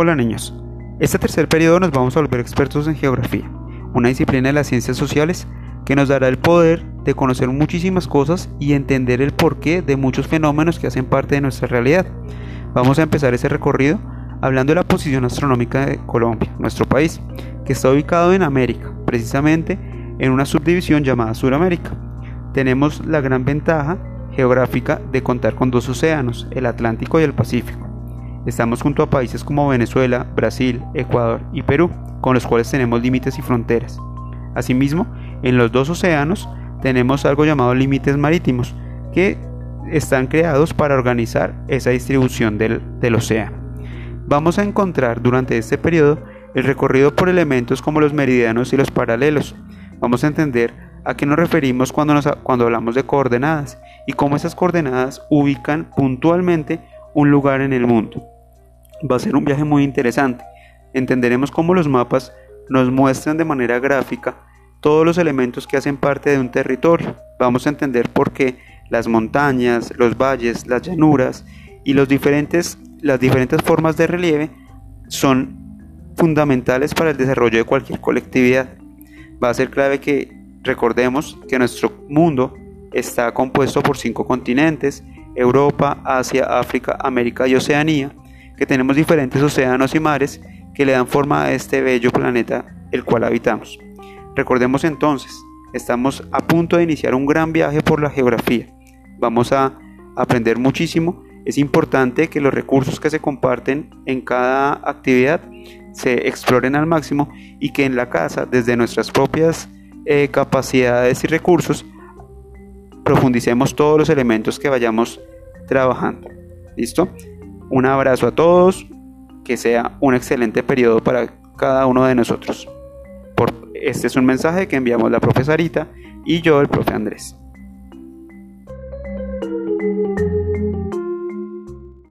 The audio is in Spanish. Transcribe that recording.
Hola niños, este tercer periodo nos vamos a volver expertos en geografía, una disciplina de las ciencias sociales que nos dará el poder de conocer muchísimas cosas y entender el porqué de muchos fenómenos que hacen parte de nuestra realidad. Vamos a empezar ese recorrido hablando de la posición astronómica de Colombia, nuestro país, que está ubicado en América, precisamente en una subdivisión llamada Suramérica. Tenemos la gran ventaja geográfica de contar con dos océanos, el Atlántico y el Pacífico. Estamos junto a países como Venezuela, Brasil, Ecuador y Perú, con los cuales tenemos límites y fronteras. Asimismo, en los dos océanos tenemos algo llamado límites marítimos, que están creados para organizar esa distribución del, océano. Vamos a encontrar durante este periodo el recorrido por elementos como los meridianos y los paralelos. Vamos a entender a qué nos referimos cuando hablamos de coordenadas y cómo esas coordenadas ubican puntualmente un lugar en el mundo. Va a ser un viaje muy interesante. Entenderemos cómo los mapas nos muestran de manera gráfica todos los elementos que hacen parte de un territorio. Vamos a entender por qué las montañas, los valles, las llanuras y las diferentes formas de relieve son fundamentales para el desarrollo de cualquier colectividad. Va a ser clave que recordemos que nuestro mundo está compuesto por cinco continentes, Europa, Asia, África, América y Oceanía, que tenemos diferentes océanos y mares que le dan forma a este bello planeta el cual habitamos. Recordemos entonces, estamos a punto de iniciar un gran viaje por la geografía. Vamos a aprender muchísimo. Es importante que los recursos que se comparten en cada actividad se exploren al máximo y que en la casa, desde nuestras propias eh, capacidades y recursos, profundicemos todos los elementos que vayamos trabajando. ¿Listo? Un abrazo a todos, que sea un excelente periodo para cada uno de nosotros. Este es un mensaje que enviamos la profesorita y yo, el profe Andrés.